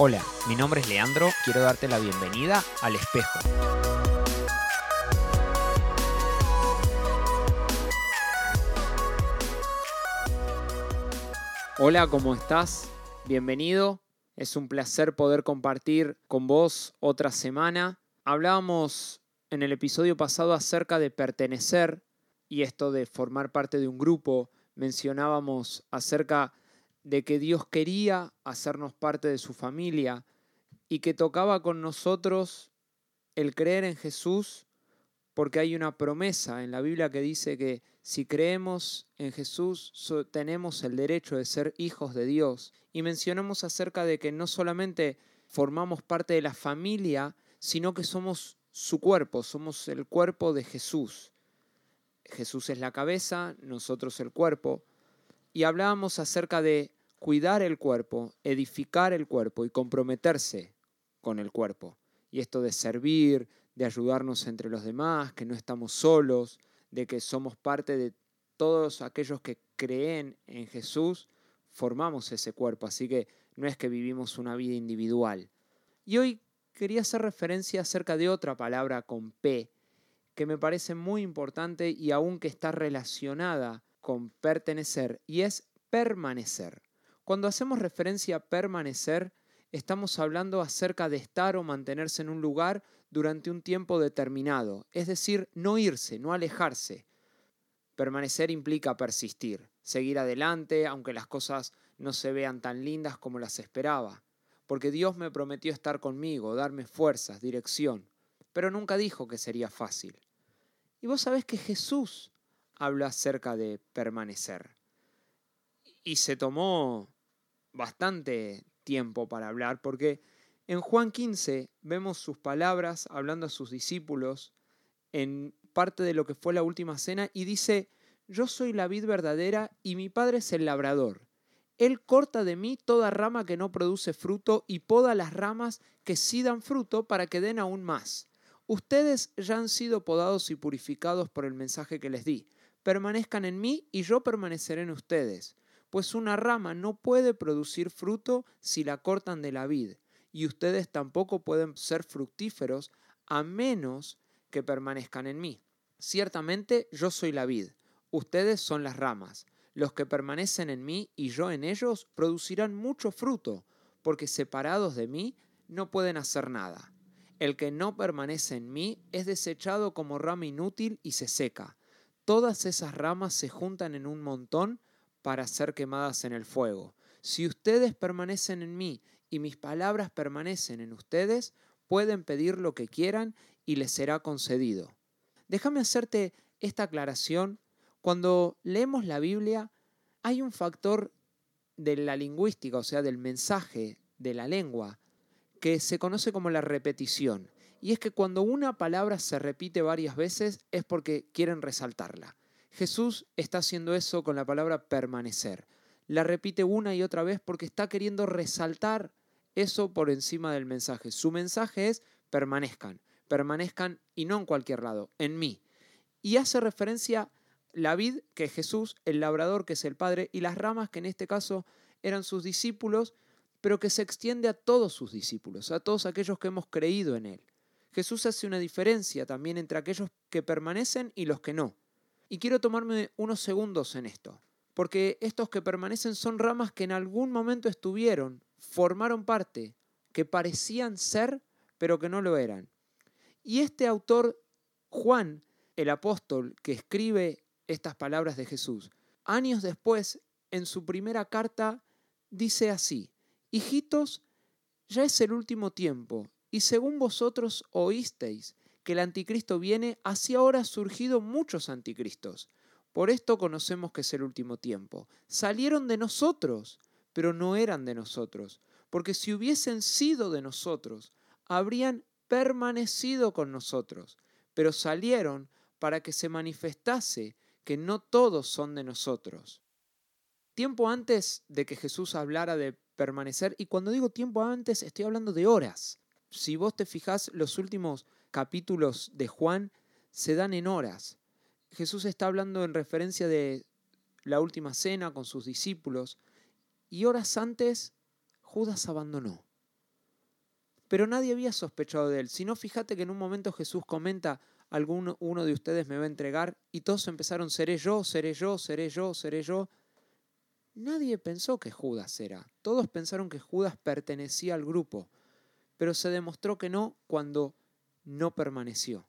Hola, mi nombre es Leandro, quiero darte la bienvenida al espejo. Hola, ¿cómo estás? Bienvenido. Es un placer poder compartir con vos otra semana. Hablábamos en el episodio pasado acerca de pertenecer y esto de formar parte de un grupo. Mencionábamos acerca que Dios quería hacernos parte de su familia y que tocaba con nosotros el creer en Jesús porque hay una promesa en la Biblia que dice que si creemos en Jesús tenemos el derecho de ser hijos de Dios. Y mencionamos acerca de que no solamente formamos parte de la familia, sino que somos su cuerpo, somos el cuerpo de Jesús. Jesús es la cabeza, nosotros el cuerpo. Y hablábamos acerca de cuidar el cuerpo, edificar el cuerpo y comprometerse con el cuerpo. Y esto de servir, de ayudarnos entre los demás, que no estamos solos, de que somos parte de todos aquellos que creen en Jesús, formamos ese cuerpo. Así que no es que vivimos una vida individual. Y hoy quería hacer referencia acerca de otra palabra con P, que me parece muy importante y aún que está relacionada con pertenecer, y es permanecer. Cuando hacemos referencia a permanecer, estamos hablando acerca de estar o mantenerse en un lugar durante un tiempo determinado, es decir, no irse, no alejarse. Permanecer implica persistir, seguir adelante, aunque las cosas no se vean tan lindas como las esperaba, porque Dios me prometió estar conmigo, darme fuerzas, dirección, pero nunca dijo que sería fácil. Y vos sabés que Jesús habla acerca de permanecer. Y se tomó bastante tiempo para hablar, porque en Juan 15 vemos sus palabras hablando a sus discípulos en parte de lo que fue la última cena y dice, yo soy la vid verdadera y mi padre es el labrador. Él corta de mí toda rama que no produce fruto y poda las ramas que sí dan fruto para que den aún más. Ustedes ya han sido podados y purificados por el mensaje que les di. Permanezcan en mí y yo permaneceré en ustedes pues una rama no puede producir fruto si la cortan de la vid, y ustedes tampoco pueden ser fructíferos a menos que permanezcan en mí. Ciertamente yo soy la vid, ustedes son las ramas. Los que permanecen en mí y yo en ellos producirán mucho fruto, porque separados de mí no pueden hacer nada. El que no permanece en mí es desechado como rama inútil y se seca. Todas esas ramas se juntan en un montón para ser quemadas en el fuego. Si ustedes permanecen en mí y mis palabras permanecen en ustedes, pueden pedir lo que quieran y les será concedido. Déjame hacerte esta aclaración. Cuando leemos la Biblia, hay un factor de la lingüística, o sea, del mensaje de la lengua, que se conoce como la repetición. Y es que cuando una palabra se repite varias veces es porque quieren resaltarla. Jesús está haciendo eso con la palabra permanecer. La repite una y otra vez porque está queriendo resaltar eso por encima del mensaje. Su mensaje es permanezcan, permanezcan y no en cualquier lado, en mí. Y hace referencia la vid, que es Jesús, el labrador, que es el Padre, y las ramas, que en este caso eran sus discípulos, pero que se extiende a todos sus discípulos, a todos aquellos que hemos creído en Él. Jesús hace una diferencia también entre aquellos que permanecen y los que no. Y quiero tomarme unos segundos en esto, porque estos que permanecen son ramas que en algún momento estuvieron, formaron parte, que parecían ser, pero que no lo eran. Y este autor, Juan, el apóstol, que escribe estas palabras de Jesús, años después, en su primera carta, dice así, Hijitos, ya es el último tiempo, y según vosotros oísteis que el anticristo viene, así ahora han surgido muchos anticristos. Por esto conocemos que es el último tiempo. Salieron de nosotros, pero no eran de nosotros, porque si hubiesen sido de nosotros, habrían permanecido con nosotros, pero salieron para que se manifestase que no todos son de nosotros. Tiempo antes de que Jesús hablara de permanecer, y cuando digo tiempo antes estoy hablando de horas. Si vos te fijás, los últimos capítulos de Juan se dan en horas. Jesús está hablando en referencia de la última cena con sus discípulos y horas antes Judas abandonó. pero nadie había sospechado de él. Si no, fíjate que en un momento Jesús comenta, alguno uno de ustedes me va a entregar, y todos empezaron, seré yo, seré yo, seré yo, seré yo. Nadie pensó que Judas era. Todos pensaron que Judas pertenecía al grupo, pero se demostró que no cuando no permaneció.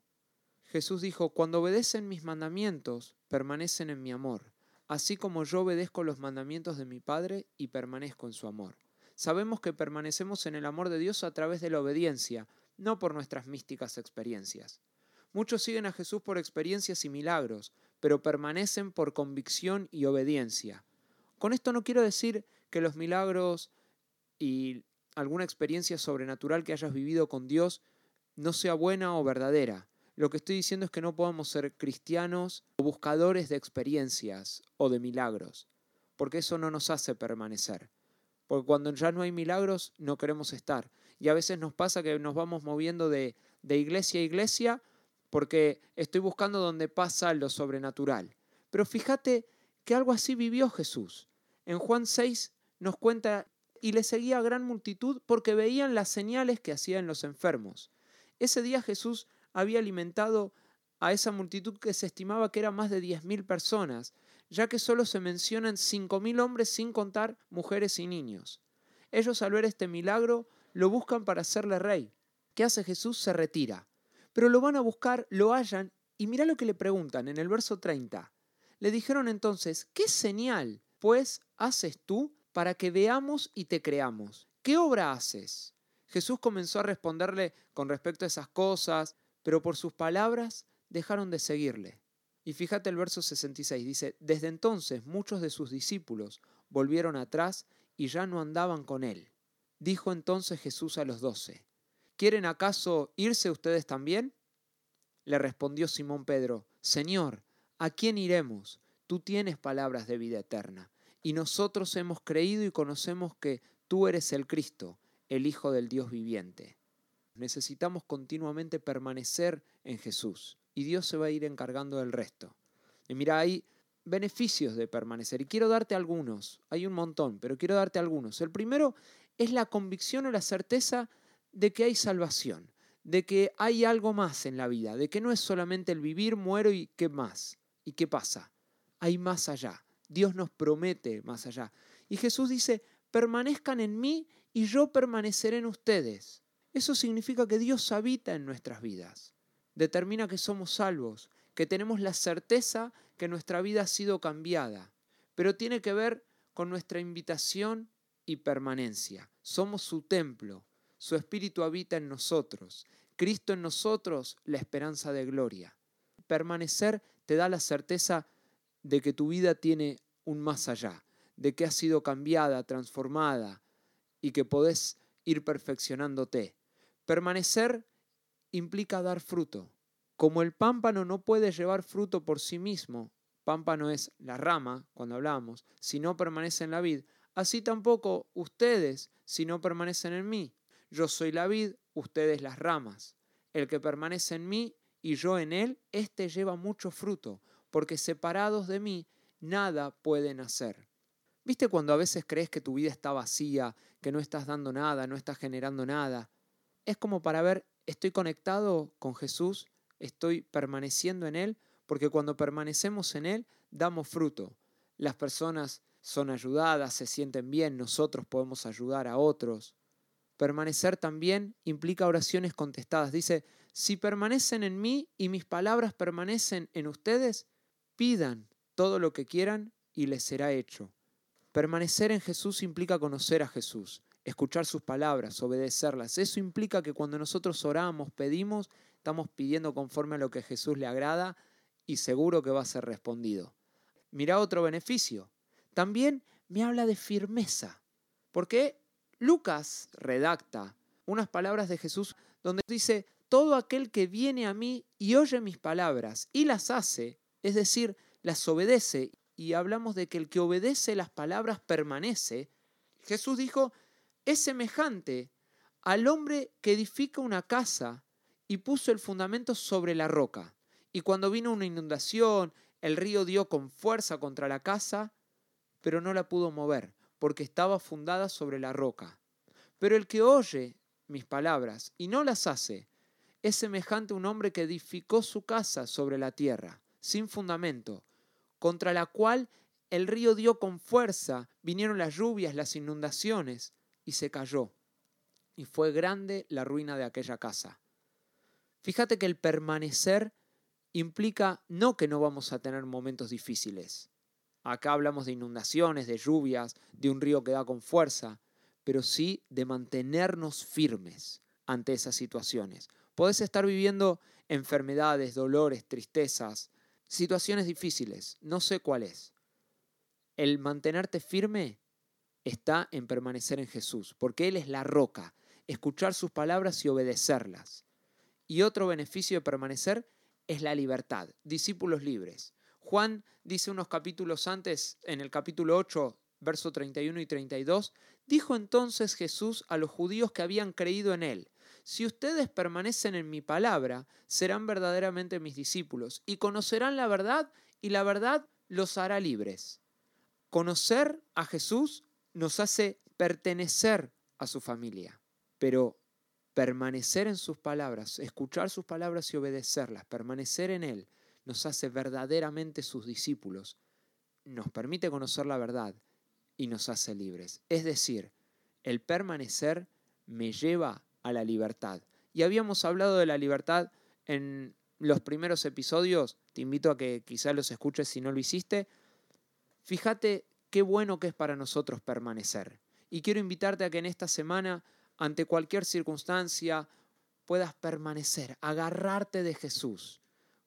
Jesús dijo, cuando obedecen mis mandamientos, permanecen en mi amor, así como yo obedezco los mandamientos de mi Padre y permanezco en su amor. Sabemos que permanecemos en el amor de Dios a través de la obediencia, no por nuestras místicas experiencias. Muchos siguen a Jesús por experiencias y milagros, pero permanecen por convicción y obediencia. Con esto no quiero decir que los milagros y alguna experiencia sobrenatural que hayas vivido con Dios no sea buena o verdadera. Lo que estoy diciendo es que no podemos ser cristianos o buscadores de experiencias o de milagros, porque eso no nos hace permanecer porque cuando ya no hay milagros no queremos estar. Y a veces nos pasa que nos vamos moviendo de, de iglesia a iglesia porque estoy buscando donde pasa lo sobrenatural. Pero fíjate que algo así vivió Jesús. En Juan 6 nos cuenta, y le seguía gran multitud porque veían las señales que hacían los enfermos. Ese día Jesús había alimentado a esa multitud que se estimaba que era más de 10.000 personas, ya que solo se mencionan 5.000 hombres sin contar mujeres y niños. Ellos al ver este milagro lo buscan para hacerle rey. ¿Qué hace Jesús? Se retira. Pero lo van a buscar, lo hallan y mira lo que le preguntan en el verso 30. Le dijeron entonces, ¿qué señal, pues, haces tú para que veamos y te creamos? ¿Qué obra haces? Jesús comenzó a responderle con respecto a esas cosas, pero por sus palabras dejaron de seguirle. Y fíjate el verso 66, dice, desde entonces muchos de sus discípulos volvieron atrás y ya no andaban con él. Dijo entonces Jesús a los doce, ¿quieren acaso irse ustedes también? Le respondió Simón Pedro, Señor, ¿a quién iremos? Tú tienes palabras de vida eterna, y nosotros hemos creído y conocemos que tú eres el Cristo, el Hijo del Dios viviente. Necesitamos continuamente permanecer en Jesús y Dios se va a ir encargando del resto. Y mira, hay beneficios de permanecer y quiero darte algunos, hay un montón, pero quiero darte algunos. El primero es la convicción o la certeza de que hay salvación, de que hay algo más en la vida, de que no es solamente el vivir, muero y qué más, y qué pasa. Hay más allá. Dios nos promete más allá. Y Jesús dice, permanezcan en mí y yo permaneceré en ustedes. Eso significa que Dios habita en nuestras vidas determina que somos salvos, que tenemos la certeza que nuestra vida ha sido cambiada, pero tiene que ver con nuestra invitación y permanencia. Somos su templo, su espíritu habita en nosotros, Cristo en nosotros, la esperanza de gloria. Permanecer te da la certeza de que tu vida tiene un más allá, de que ha sido cambiada, transformada y que podés ir perfeccionándote. Permanecer implica dar fruto. Como el pámpano no puede llevar fruto por sí mismo, pámpano es la rama, cuando hablamos, si no permanece en la vid, así tampoco ustedes si no permanecen en mí. Yo soy la vid, ustedes las ramas. El que permanece en mí y yo en él, éste lleva mucho fruto, porque separados de mí nada pueden hacer. ¿Viste cuando a veces crees que tu vida está vacía, que no estás dando nada, no estás generando nada? Es como para ver estoy conectado con Jesús, estoy permaneciendo en Él, porque cuando permanecemos en Él damos fruto. Las personas son ayudadas, se sienten bien, nosotros podemos ayudar a otros. Permanecer también implica oraciones contestadas. Dice, si permanecen en mí y mis palabras permanecen en ustedes, pidan todo lo que quieran y les será hecho. Permanecer en Jesús implica conocer a Jesús escuchar sus palabras, obedecerlas. Eso implica que cuando nosotros oramos, pedimos, estamos pidiendo conforme a lo que Jesús le agrada y seguro que va a ser respondido. Mira otro beneficio. También me habla de firmeza, porque Lucas redacta unas palabras de Jesús donde dice, todo aquel que viene a mí y oye mis palabras y las hace, es decir, las obedece, y hablamos de que el que obedece las palabras permanece, Jesús dijo, es semejante al hombre que edifica una casa y puso el fundamento sobre la roca. Y cuando vino una inundación, el río dio con fuerza contra la casa, pero no la pudo mover, porque estaba fundada sobre la roca. Pero el que oye mis palabras y no las hace, es semejante a un hombre que edificó su casa sobre la tierra, sin fundamento, contra la cual el río dio con fuerza, vinieron las lluvias, las inundaciones, y se cayó. Y fue grande la ruina de aquella casa. Fíjate que el permanecer implica no que no vamos a tener momentos difíciles. Acá hablamos de inundaciones, de lluvias, de un río que da con fuerza, pero sí de mantenernos firmes ante esas situaciones. Podés estar viviendo enfermedades, dolores, tristezas, situaciones difíciles, no sé cuál es. El mantenerte firme está en permanecer en Jesús, porque Él es la roca, escuchar sus palabras y obedecerlas. Y otro beneficio de permanecer es la libertad, discípulos libres. Juan dice unos capítulos antes, en el capítulo 8, verso 31 y 32, dijo entonces Jesús a los judíos que habían creído en él, si ustedes permanecen en mi palabra, serán verdaderamente mis discípulos y conocerán la verdad y la verdad los hará libres. Conocer a Jesús nos hace pertenecer a su familia, pero permanecer en sus palabras, escuchar sus palabras y obedecerlas, permanecer en Él, nos hace verdaderamente sus discípulos, nos permite conocer la verdad y nos hace libres. Es decir, el permanecer me lleva a la libertad. Y habíamos hablado de la libertad en los primeros episodios, te invito a que quizás los escuches si no lo hiciste. Fíjate qué bueno que es para nosotros permanecer. Y quiero invitarte a que en esta semana, ante cualquier circunstancia, puedas permanecer, agarrarte de Jesús,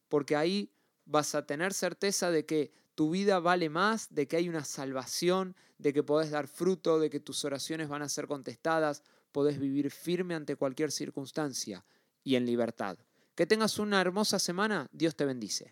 porque ahí vas a tener certeza de que tu vida vale más, de que hay una salvación, de que podés dar fruto, de que tus oraciones van a ser contestadas, podés vivir firme ante cualquier circunstancia y en libertad. Que tengas una hermosa semana, Dios te bendice.